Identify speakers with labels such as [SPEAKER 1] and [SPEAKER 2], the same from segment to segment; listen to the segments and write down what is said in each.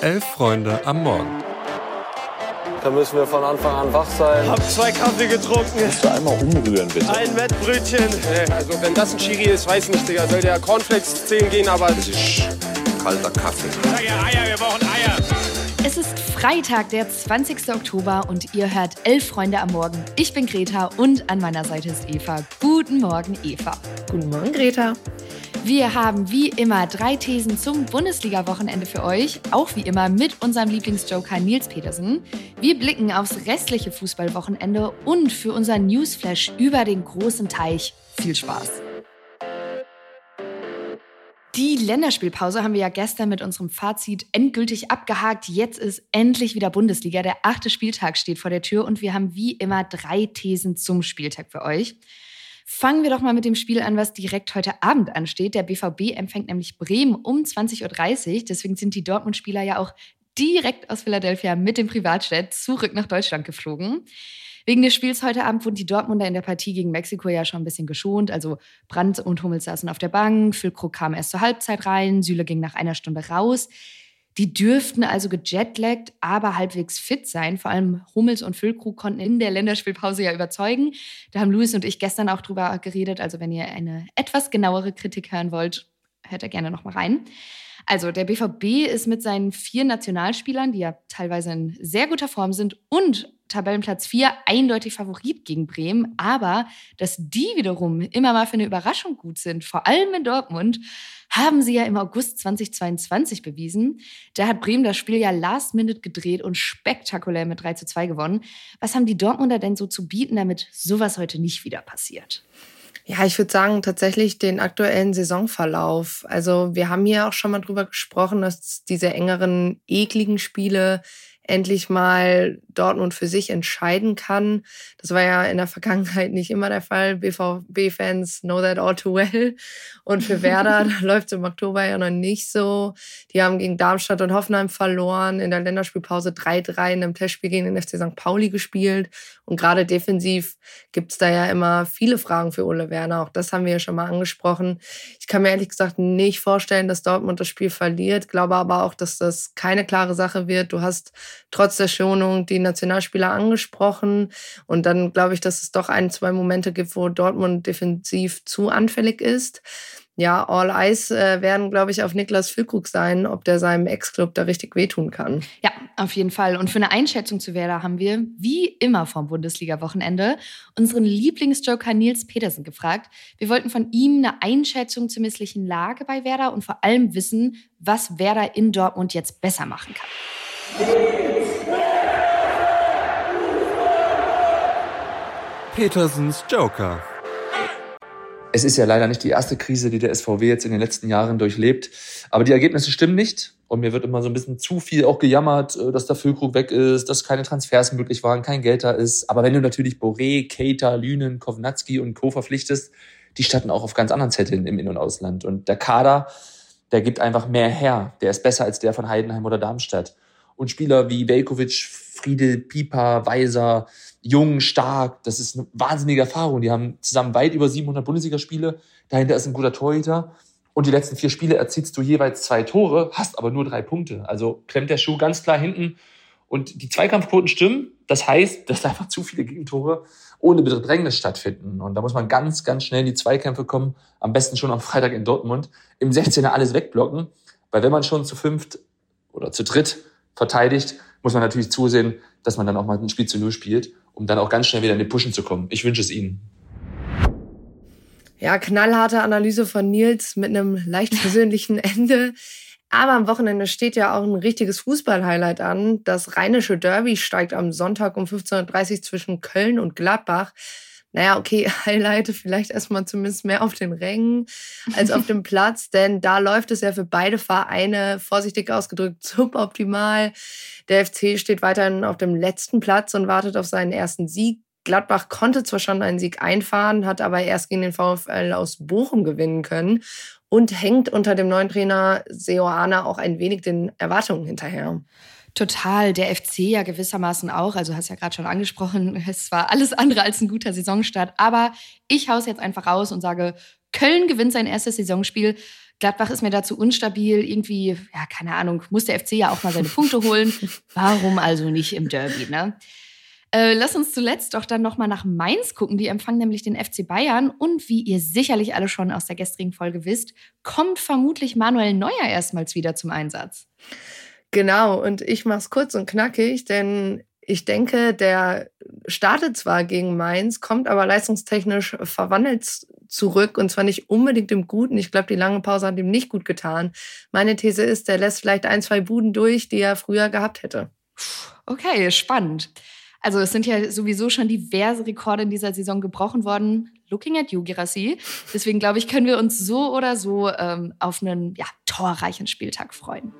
[SPEAKER 1] Elf Freunde am Morgen.
[SPEAKER 2] Da müssen wir von Anfang an wach sein.
[SPEAKER 3] Hab zwei Kaffee getrunken.
[SPEAKER 4] Musst du einmal umrühren, bitte.
[SPEAKER 3] Ein Wettbrötchen.
[SPEAKER 5] Also wenn das ein Chiri ist, weiß nicht, Digga. Soll der Cornflakes 10 gehen, aber...
[SPEAKER 4] Das ist kalter Kaffee.
[SPEAKER 3] Sag ja Eier, wir brauchen Eier.
[SPEAKER 6] Es ist Freitag, der 20. Oktober und ihr hört Elf Freunde am Morgen. Ich bin Greta und an meiner Seite ist Eva. Guten Morgen, Eva.
[SPEAKER 7] Guten Morgen, Greta.
[SPEAKER 6] Wir haben wie immer drei Thesen zum Bundesliga-Wochenende für euch. Auch wie immer mit unserem Lieblingsjoker Nils Petersen. Wir blicken aufs restliche Fußballwochenende und für unseren Newsflash über den großen Teich. Viel Spaß! Die Länderspielpause haben wir ja gestern mit unserem Fazit endgültig abgehakt. Jetzt ist endlich wieder Bundesliga. Der achte Spieltag steht vor der Tür und wir haben wie immer drei Thesen zum Spieltag für euch. Fangen wir doch mal mit dem Spiel an, was direkt heute Abend ansteht. Der BVB empfängt nämlich Bremen um 20.30 Uhr. Deswegen sind die Dortmund-Spieler ja auch direkt aus Philadelphia mit dem Privatjet zurück nach Deutschland geflogen. Wegen des Spiels heute Abend wurden die Dortmunder in der Partie gegen Mexiko ja schon ein bisschen geschont. Also Brandt und Hummels saßen auf der Bank, Füllkrug kam erst zur Halbzeit rein, Süle ging nach einer Stunde raus. Die dürften also gejetlaggt, aber halbwegs fit sein. Vor allem Hummels und Füllkrug konnten in der Länderspielpause ja überzeugen. Da haben Luis und ich gestern auch drüber geredet. Also wenn ihr eine etwas genauere Kritik hören wollt, hört da gerne noch mal rein. Also der BVB ist mit seinen vier Nationalspielern, die ja teilweise in sehr guter Form sind und Tabellenplatz 4 eindeutig Favorit gegen Bremen. Aber dass die wiederum immer mal für eine Überraschung gut sind, vor allem in Dortmund, haben sie ja im August 2022 bewiesen. Da hat Bremen das Spiel ja last minute gedreht und spektakulär mit 3 zu 2 gewonnen. Was haben die Dortmunder denn so zu bieten, damit sowas heute nicht wieder passiert?
[SPEAKER 7] Ja, ich würde sagen, tatsächlich den aktuellen Saisonverlauf. Also wir haben hier auch schon mal drüber gesprochen, dass diese engeren, ekligen Spiele endlich mal Dortmund für sich entscheiden kann. Das war ja in der Vergangenheit nicht immer der Fall. BVB-Fans know that all too well. Und für Werder läuft es im Oktober ja noch nicht so. Die haben gegen Darmstadt und Hoffenheim verloren, in der Länderspielpause 3-3 in einem Testspiel gegen den FC St. Pauli gespielt. Und gerade defensiv gibt es da ja immer viele Fragen für Ole Werner. Auch das haben wir ja schon mal angesprochen. Ich kann mir ehrlich gesagt nicht vorstellen, dass Dortmund das Spiel verliert. Glaube aber auch, dass das keine klare Sache wird. Du hast trotz der Schonung die Nationalspieler angesprochen. Und dann glaube ich, dass es doch ein, zwei Momente gibt, wo Dortmund defensiv zu anfällig ist. Ja, All Eyes äh, werden, glaube ich, auf Niklas Füllkrug sein, ob der seinem Ex-Club da richtig wehtun kann.
[SPEAKER 6] Ja, auf jeden Fall. Und für eine Einschätzung zu Werder haben wir, wie immer vom Bundesliga-Wochenende, unseren Lieblingsjoker Nils Petersen gefragt. Wir wollten von ihm eine Einschätzung zur misslichen Lage bei Werder und vor allem wissen, was Werder in Dortmund jetzt besser machen kann.
[SPEAKER 1] Petersens Joker.
[SPEAKER 8] Es ist ja leider nicht die erste Krise, die der SVW jetzt in den letzten Jahren durchlebt. Aber die Ergebnisse stimmen nicht. Und mir wird immer so ein bisschen zu viel auch gejammert, äh, dass der Füllkrug weg ist, dass keine Transfers möglich waren, kein Geld da ist. Aber wenn du natürlich Boré, Keita, Lünen, Kovnatski und Co. verpflichtest, die starten auch auf ganz anderen Zetteln im In- und Ausland. Und der Kader, der gibt einfach mehr her. Der ist besser als der von Heidenheim oder Darmstadt. Und Spieler wie Velkovic, Friedel, Pieper, Weiser, jung, stark. Das ist eine wahnsinnige Erfahrung. Die haben zusammen weit über 700 Bundesligaspiele. Dahinter ist ein guter Torhüter. Und die letzten vier Spiele erzielst du jeweils zwei Tore, hast aber nur drei Punkte. Also klemmt der Schuh ganz klar hinten. Und die Zweikampfquoten stimmen. Das heißt, dass einfach zu viele Gegentore ohne Bedrängnis stattfinden. Und da muss man ganz, ganz schnell in die Zweikämpfe kommen. Am besten schon am Freitag in Dortmund. Im 16er alles wegblocken. Weil wenn man schon zu fünft oder zu dritt verteidigt, muss man natürlich zusehen, dass man dann auch mal ein Spiel zu Null spielt um dann auch ganz schnell wieder in den Pushen zu kommen. Ich wünsche es Ihnen.
[SPEAKER 7] Ja, knallharte Analyse von Nils mit einem leicht persönlichen Ende. Aber am Wochenende steht ja auch ein richtiges Fußball-Highlight an. Das rheinische Derby steigt am Sonntag um 15.30 Uhr zwischen Köln und Gladbach. Naja, okay, Highlight vielleicht erstmal zumindest mehr auf den Rängen als auf dem Platz, denn da läuft es ja für beide Vereine vorsichtig ausgedrückt suboptimal. Der FC steht weiterhin auf dem letzten Platz und wartet auf seinen ersten Sieg. Gladbach konnte zwar schon einen Sieg einfahren, hat aber erst gegen den VfL aus Bochum gewinnen können und hängt unter dem neuen Trainer Seoane auch ein wenig den Erwartungen hinterher.
[SPEAKER 6] Total, der FC ja gewissermaßen auch. Also hast ja gerade schon angesprochen, es war alles andere als ein guter Saisonstart. Aber ich haue es jetzt einfach raus und sage, Köln gewinnt sein erstes Saisonspiel Gladbach ist mir dazu unstabil. Irgendwie, ja, keine Ahnung, muss der FC ja auch mal seine Punkte holen. Warum also nicht im Derby, ne? Äh, lass uns zuletzt doch dann nochmal nach Mainz gucken. Die empfangen nämlich den FC Bayern. Und wie ihr sicherlich alle schon aus der gestrigen Folge wisst, kommt vermutlich Manuel Neuer erstmals wieder zum Einsatz.
[SPEAKER 7] Genau, und ich mache es kurz und knackig, denn ich denke, der startet zwar gegen Mainz, kommt aber leistungstechnisch verwandelt zurück und zwar nicht unbedingt im Guten. Ich glaube, die lange Pause hat ihm nicht gut getan. Meine These ist, der lässt vielleicht ein, zwei Buden durch, die er früher gehabt hätte.
[SPEAKER 6] Okay, spannend. Also es sind ja sowieso schon diverse Rekorde in dieser Saison gebrochen worden. Looking at you, Girassi. Deswegen glaube ich, können wir uns so oder so ähm, auf einen ja, torreichen Spieltag freuen.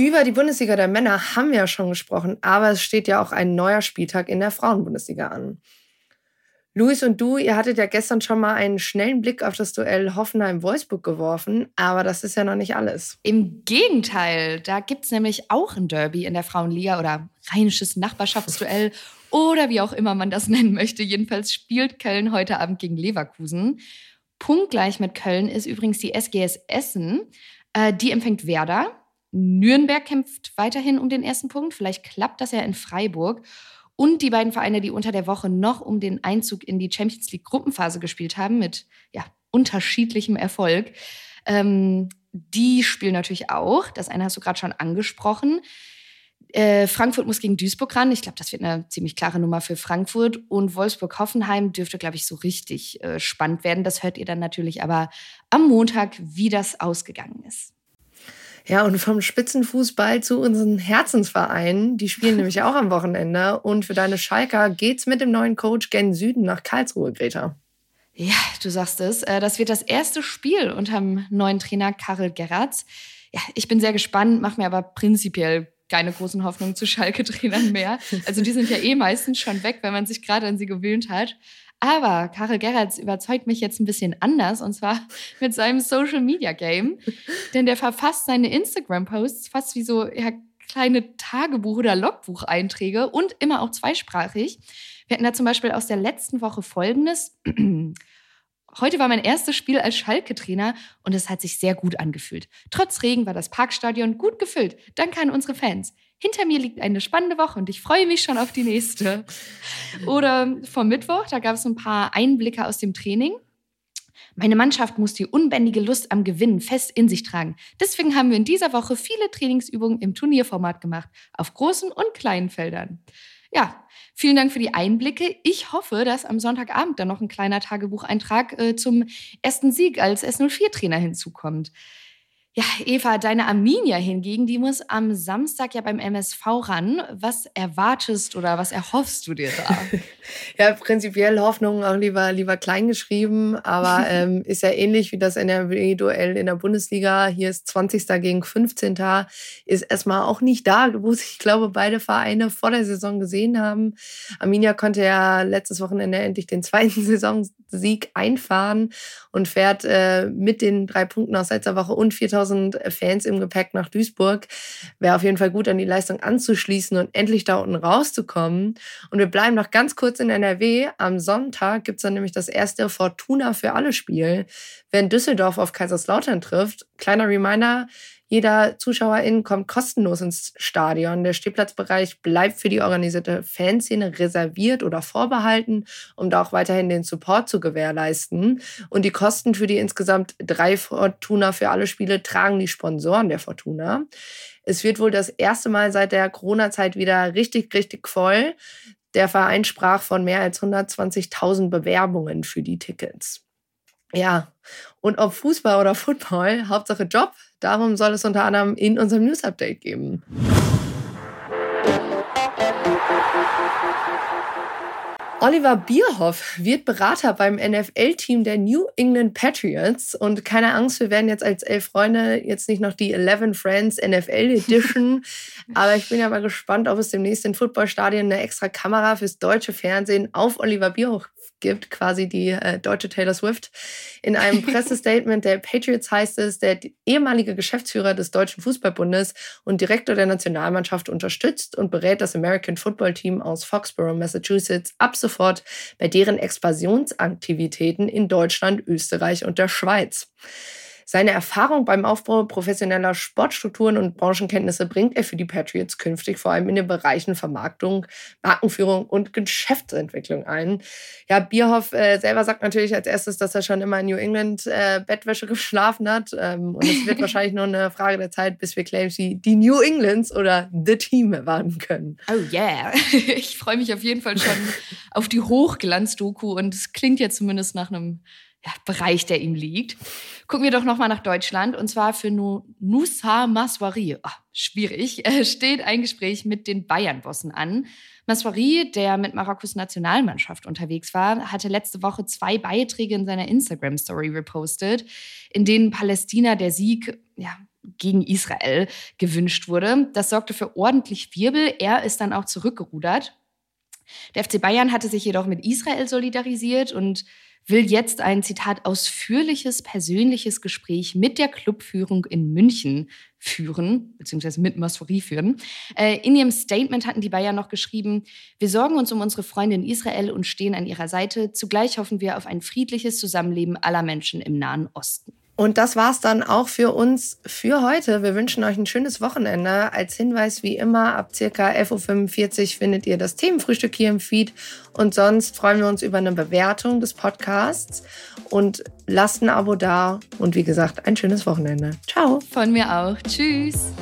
[SPEAKER 7] Über die Bundesliga der Männer haben wir ja schon gesprochen, aber es steht ja auch ein neuer Spieltag in der Frauenbundesliga an. Luis und du, ihr hattet ja gestern schon mal einen schnellen Blick auf das Duell Hoffenheim-Wolfsburg geworfen, aber das ist ja noch nicht alles.
[SPEAKER 6] Im Gegenteil, da gibt es nämlich auch ein Derby in der Frauenliga oder rheinisches Nachbarschaftsduell oder wie auch immer man das nennen möchte. Jedenfalls spielt Köln heute Abend gegen Leverkusen. Punktgleich mit Köln ist übrigens die SGS Essen. Äh, die empfängt Werder. Nürnberg kämpft weiterhin um den ersten Punkt. Vielleicht klappt das ja in Freiburg. Und die beiden Vereine, die unter der Woche noch um den Einzug in die Champions League Gruppenphase gespielt haben, mit ja, unterschiedlichem Erfolg, ähm, die spielen natürlich auch. Das eine hast du gerade schon angesprochen. Äh, Frankfurt muss gegen Duisburg ran. Ich glaube, das wird eine ziemlich klare Nummer für Frankfurt. Und Wolfsburg-Hoffenheim dürfte, glaube ich, so richtig äh, spannend werden. Das hört ihr dann natürlich aber am Montag, wie das ausgegangen ist.
[SPEAKER 7] Ja, und vom Spitzenfußball zu unseren Herzensvereinen. Die spielen nämlich auch am Wochenende. Und für deine Schalker geht's mit dem neuen Coach gen Süden nach Karlsruhe, Greta.
[SPEAKER 6] Ja, du sagst es. Äh, das wird das erste Spiel unter dem neuen Trainer Karel Gerrards. Ja, ich bin sehr gespannt, mache mir aber prinzipiell keine großen Hoffnungen zu Schalke-Trainern mehr. Also die sind ja eh meistens schon weg, wenn man sich gerade an sie gewöhnt hat. Aber Karel Gerrards überzeugt mich jetzt ein bisschen anders und zwar mit seinem Social Media Game. Denn der verfasst seine Instagram-Posts fast wie so ja, kleine Tagebuch- oder Logbucheinträge und immer auch zweisprachig. Wir hatten da zum Beispiel aus der letzten Woche folgendes. Heute war mein erstes Spiel als Schalke-Trainer und es hat sich sehr gut angefühlt. Trotz Regen war das Parkstadion gut gefüllt. Danke an unsere Fans. Hinter mir liegt eine spannende Woche und ich freue mich schon auf die nächste. Oder vom Mittwoch, da gab es ein paar Einblicke aus dem Training. Meine Mannschaft muss die unbändige Lust am Gewinnen fest in sich tragen. Deswegen haben wir in dieser Woche viele Trainingsübungen im Turnierformat gemacht, auf großen und kleinen Feldern. Ja, vielen Dank für die Einblicke. Ich hoffe, dass am Sonntagabend dann noch ein kleiner Tagebucheintrag äh, zum ersten Sieg als S04-Trainer hinzukommt. Ja, Eva, deine Arminia hingegen, die muss am Samstag ja beim MSV ran. Was erwartest oder was erhoffst du dir da?
[SPEAKER 7] ja, prinzipiell Hoffnung auch lieber, lieber klein geschrieben, aber ähm, ist ja ähnlich wie das NRW-Duell in der Bundesliga. Hier ist 20. gegen 15. Ist erstmal auch nicht da, wo sich, ich glaube, beide Vereine vor der Saison gesehen haben. Arminia konnte ja letztes Wochenende endlich den zweiten Saisonsieg einfahren und fährt äh, mit den drei Punkten aus letzter Woche und 4000 5000 Fans im Gepäck nach Duisburg. Wäre auf jeden Fall gut, an die Leistung anzuschließen und endlich da unten rauszukommen. Und wir bleiben noch ganz kurz in NRW. Am Sonntag gibt es dann nämlich das erste Fortuna für alle Spiel, wenn Düsseldorf auf Kaiserslautern trifft. Kleiner Reminder, jeder Zuschauerin kommt kostenlos ins Stadion. Der Stehplatzbereich bleibt für die organisierte Fanszene reserviert oder vorbehalten, um da auch weiterhin den Support zu gewährleisten. Und die Kosten für die insgesamt drei Fortuna für alle Spiele tragen die Sponsoren der Fortuna. Es wird wohl das erste Mal seit der Corona-Zeit wieder richtig, richtig voll. Der Verein sprach von mehr als 120.000 Bewerbungen für die Tickets. Ja, und ob Fußball oder Football, Hauptsache Job, darum soll es unter anderem in unserem News Update geben. Oliver Bierhoff wird Berater beim NFL-Team der New England Patriots. Und keine Angst, wir werden jetzt als elf Freunde jetzt nicht noch die 11 Friends NFL Edition. Aber ich bin ja mal gespannt, ob es demnächst in Footballstadien eine extra Kamera fürs deutsche Fernsehen auf Oliver Bierhoff gibt, quasi die äh, deutsche Taylor Swift. In einem Pressestatement der Patriots heißt es, der ehemalige Geschäftsführer des Deutschen Fußballbundes und Direktor der Nationalmannschaft unterstützt und berät das American Football Team aus Foxborough, Massachusetts, ab sofort bei deren Expansionsaktivitäten in Deutschland, Österreich und der Schweiz. Seine Erfahrung beim Aufbau professioneller Sportstrukturen und Branchenkenntnisse bringt er für die Patriots künftig vor allem in den Bereichen Vermarktung, Markenführung und Geschäftsentwicklung ein. Ja, Bierhoff äh, selber sagt natürlich als erstes, dass er schon immer in New England äh, Bettwäsche geschlafen hat. Ähm, und es wird wahrscheinlich nur eine Frage der Zeit, bis wir Claims wie die New Englands oder The Team erwarten können.
[SPEAKER 6] Oh yeah. Ich freue mich auf jeden Fall schon auf die Hochglanz-Doku und es klingt ja zumindest nach einem ja, Bereich, der ihm liegt. Gucken wir doch nochmal nach Deutschland und zwar für Nusa Maswari. Oh, schwierig. Steht ein Gespräch mit den Bayern-Bossen an. Maswari, der mit Marokkos Nationalmannschaft unterwegs war, hatte letzte Woche zwei Beiträge in seiner Instagram-Story repostet, in denen Palästina der Sieg ja, gegen Israel gewünscht wurde. Das sorgte für ordentlich Wirbel. Er ist dann auch zurückgerudert. Der FC Bayern hatte sich jedoch mit Israel solidarisiert und will jetzt ein Zitat ausführliches persönliches Gespräch mit der Clubführung in München führen, beziehungsweise mit Masfouri führen. Äh, in ihrem Statement hatten die Bayern noch geschrieben, wir sorgen uns um unsere Freunde in Israel und stehen an ihrer Seite. Zugleich hoffen wir auf ein friedliches Zusammenleben aller Menschen im Nahen Osten.
[SPEAKER 7] Und das war's dann auch für uns für heute. Wir wünschen euch ein schönes Wochenende. Als Hinweis wie immer, ab circa 11.45 Uhr findet ihr das Themenfrühstück hier im Feed. Und sonst freuen wir uns über eine Bewertung des Podcasts und lasst ein Abo da. Und wie gesagt, ein schönes Wochenende. Ciao.
[SPEAKER 6] Von mir auch. Tschüss.